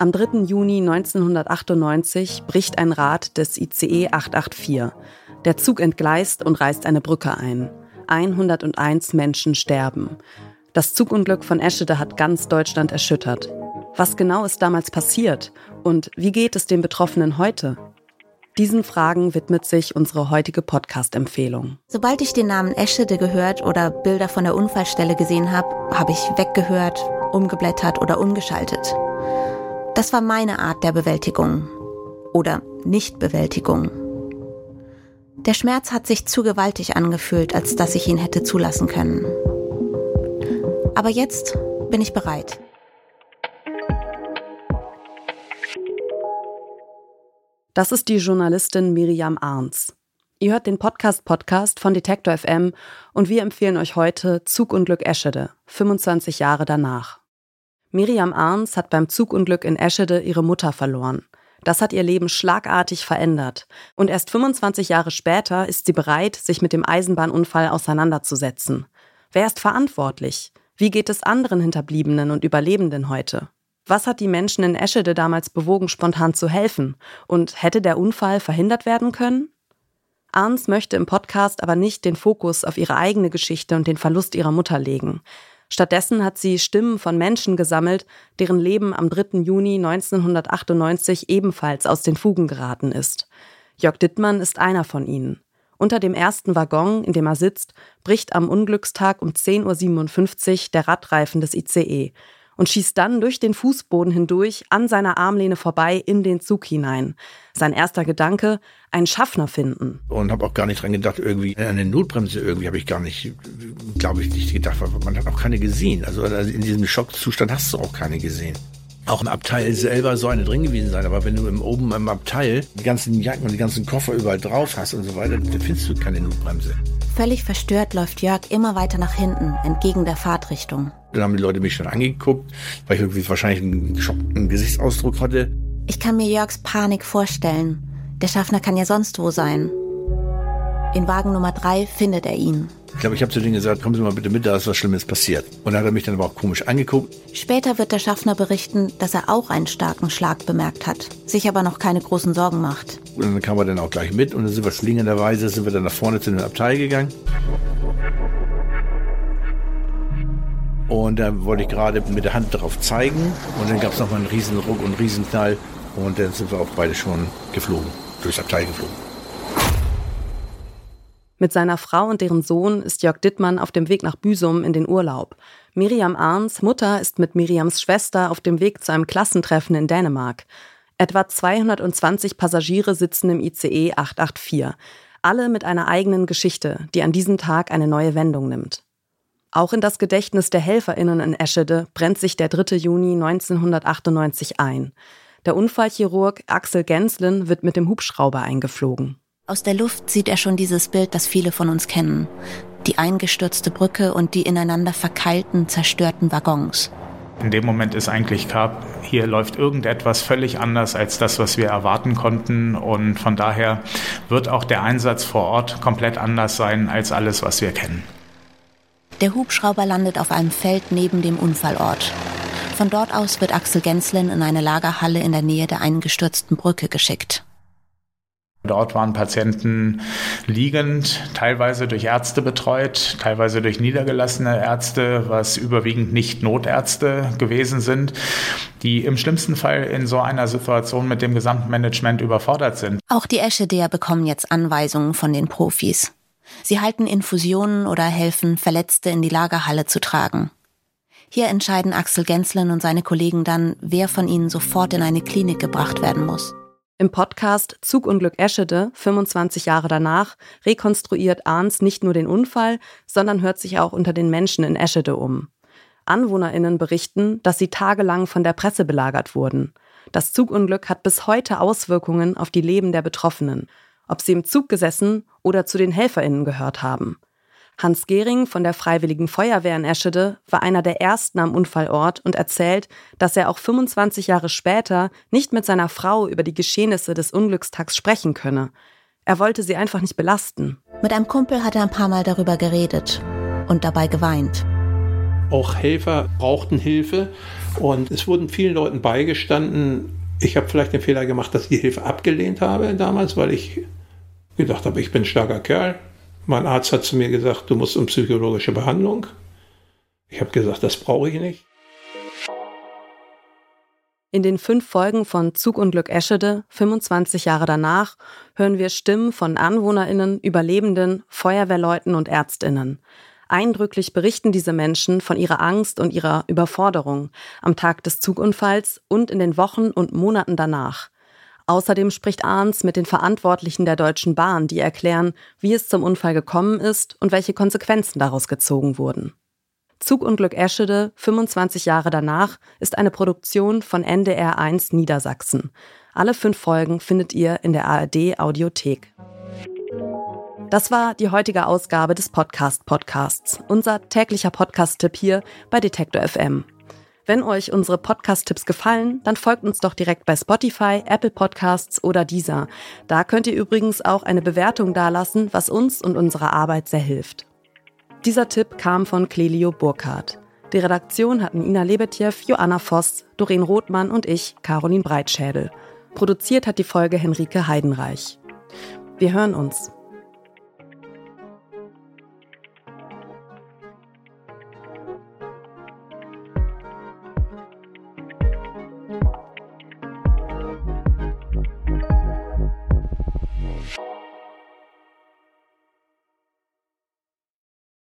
Am 3. Juni 1998 bricht ein Rad des ICE 884. Der Zug entgleist und reißt eine Brücke ein. 101 Menschen sterben. Das Zugunglück von Eschede hat ganz Deutschland erschüttert. Was genau ist damals passiert und wie geht es den Betroffenen heute? Diesen Fragen widmet sich unsere heutige Podcast-Empfehlung. Sobald ich den Namen Eschede gehört oder Bilder von der Unfallstelle gesehen habe, habe ich weggehört, umgeblättert oder umgeschaltet. Das war meine Art der Bewältigung oder Nichtbewältigung. Der Schmerz hat sich zu gewaltig angefühlt, als dass ich ihn hätte zulassen können. Aber jetzt bin ich bereit. Das ist die Journalistin Miriam Arns. Ihr hört den Podcast Podcast von Detektor FM und wir empfehlen euch heute Zugunglück Eschede, 25 Jahre danach. Miriam Arns hat beim Zugunglück in Eschede ihre Mutter verloren. Das hat ihr Leben schlagartig verändert. Und erst 25 Jahre später ist sie bereit, sich mit dem Eisenbahnunfall auseinanderzusetzen. Wer ist verantwortlich? Wie geht es anderen Hinterbliebenen und Überlebenden heute? Was hat die Menschen in Eschede damals bewogen, spontan zu helfen? Und hätte der Unfall verhindert werden können? Arns möchte im Podcast aber nicht den Fokus auf ihre eigene Geschichte und den Verlust ihrer Mutter legen. Stattdessen hat sie Stimmen von Menschen gesammelt, deren Leben am 3. Juni 1998 ebenfalls aus den Fugen geraten ist. Jörg Dittmann ist einer von ihnen. Unter dem ersten Waggon, in dem er sitzt, bricht am Unglückstag um 10.57 Uhr der Radreifen des ICE und schießt dann durch den Fußboden hindurch an seiner Armlehne vorbei in den Zug hinein. Sein erster Gedanke, einen Schaffner finden. Und habe auch gar nicht dran gedacht, irgendwie eine Notbremse irgendwie habe ich gar nicht, glaube ich, nicht gedacht, weil man hat auch keine gesehen. Also in diesem Schockzustand hast du auch keine gesehen auch im Abteil selber so eine drin gewesen sein. Aber wenn du im, oben im Abteil die ganzen Jacken und die ganzen Koffer überall drauf hast und so weiter, dann findest du keine Notbremse. Völlig verstört läuft Jörg immer weiter nach hinten, entgegen der Fahrtrichtung. Dann haben die Leute mich schon angeguckt, weil ich irgendwie wahrscheinlich einen geschockten Gesichtsausdruck hatte. Ich kann mir Jörgs Panik vorstellen. Der Schaffner kann ja sonst wo sein. In Wagen Nummer drei findet er ihn. Ich glaube, ich habe zu denen gesagt, kommen Sie mal bitte mit, da ist was Schlimmes passiert. Und dann hat er mich dann aber auch komisch angeguckt. Später wird der Schaffner berichten, dass er auch einen starken Schlag bemerkt hat, sich aber noch keine großen Sorgen macht. Und dann kam er dann auch gleich mit und dann sind wir schlingenderweise sind wir dann nach vorne zu dem Abteil gegangen. Und da wollte ich gerade mit der Hand darauf zeigen und dann gab es nochmal einen riesen Ruck und einen riesen Knall und dann sind wir auch beide schon geflogen, durchs Abteil geflogen. Mit seiner Frau und deren Sohn ist Jörg Dittmann auf dem Weg nach Büsum in den Urlaub. Miriam Arns Mutter ist mit Miriams Schwester auf dem Weg zu einem Klassentreffen in Dänemark. Etwa 220 Passagiere sitzen im ICE 884. Alle mit einer eigenen Geschichte, die an diesem Tag eine neue Wendung nimmt. Auch in das Gedächtnis der HelferInnen in Eschede brennt sich der 3. Juni 1998 ein. Der Unfallchirurg Axel Genslin wird mit dem Hubschrauber eingeflogen. Aus der Luft sieht er schon dieses Bild, das viele von uns kennen. Die eingestürzte Brücke und die ineinander verkeilten, zerstörten Waggons. In dem Moment ist eigentlich klar, hier läuft irgendetwas völlig anders als das, was wir erwarten konnten. Und von daher wird auch der Einsatz vor Ort komplett anders sein als alles, was wir kennen. Der Hubschrauber landet auf einem Feld neben dem Unfallort. Von dort aus wird Axel Genslin in eine Lagerhalle in der Nähe der eingestürzten Brücke geschickt. Dort waren Patienten liegend, teilweise durch Ärzte betreut, teilweise durch niedergelassene Ärzte, was überwiegend nicht Notärzte gewesen sind, die im schlimmsten Fall in so einer Situation mit dem Gesamtmanagement überfordert sind. Auch die Eschedea bekommen jetzt Anweisungen von den Profis. Sie halten Infusionen oder helfen, Verletzte in die Lagerhalle zu tragen. Hier entscheiden Axel Genslin und seine Kollegen dann, wer von ihnen sofort in eine Klinik gebracht werden muss. Im Podcast Zugunglück Eschede, 25 Jahre danach, rekonstruiert Arns nicht nur den Unfall, sondern hört sich auch unter den Menschen in Eschede um. AnwohnerInnen berichten, dass sie tagelang von der Presse belagert wurden. Das Zugunglück hat bis heute Auswirkungen auf die Leben der Betroffenen, ob sie im Zug gesessen oder zu den HelferInnen gehört haben. Hans Gehring von der Freiwilligen Feuerwehr in Eschede war einer der ersten am Unfallort und erzählt, dass er auch 25 Jahre später nicht mit seiner Frau über die Geschehnisse des Unglückstags sprechen könne. Er wollte sie einfach nicht belasten. Mit einem Kumpel hat er ein paar Mal darüber geredet und dabei geweint. Auch Helfer brauchten Hilfe Und es wurden vielen Leuten beigestanden, ich habe vielleicht den Fehler gemacht, dass ich die Hilfe abgelehnt habe damals, weil ich gedacht habe, ich bin ein starker Kerl. Mein Arzt hat zu mir gesagt, du musst um psychologische Behandlung. Ich habe gesagt, das brauche ich nicht. In den fünf Folgen von Zug und Glück Eschede, 25 Jahre danach, hören wir Stimmen von AnwohnerInnen, Überlebenden, Feuerwehrleuten und ÄrztInnen. Eindrücklich berichten diese Menschen von ihrer Angst und ihrer Überforderung am Tag des Zugunfalls und in den Wochen und Monaten danach. Außerdem spricht Arns mit den Verantwortlichen der Deutschen Bahn, die erklären, wie es zum Unfall gekommen ist und welche Konsequenzen daraus gezogen wurden. Zugunglück Eschede, 25 Jahre danach, ist eine Produktion von NDR 1 Niedersachsen. Alle fünf Folgen findet ihr in der ARD Audiothek. Das war die heutige Ausgabe des Podcast Podcasts, unser täglicher Podcast-Tipp hier bei Detektor FM. Wenn euch unsere Podcast-Tipps gefallen, dann folgt uns doch direkt bei Spotify, Apple Podcasts oder Deezer. Da könnt ihr übrigens auch eine Bewertung dalassen, was uns und unserer Arbeit sehr hilft. Dieser Tipp kam von Clelio Burkhardt. Die Redaktion hatten Ina Lebetjew, Joanna Voss, Doreen Rothmann und ich, Caroline Breitschädel. Produziert hat die Folge Henrike Heidenreich. Wir hören uns.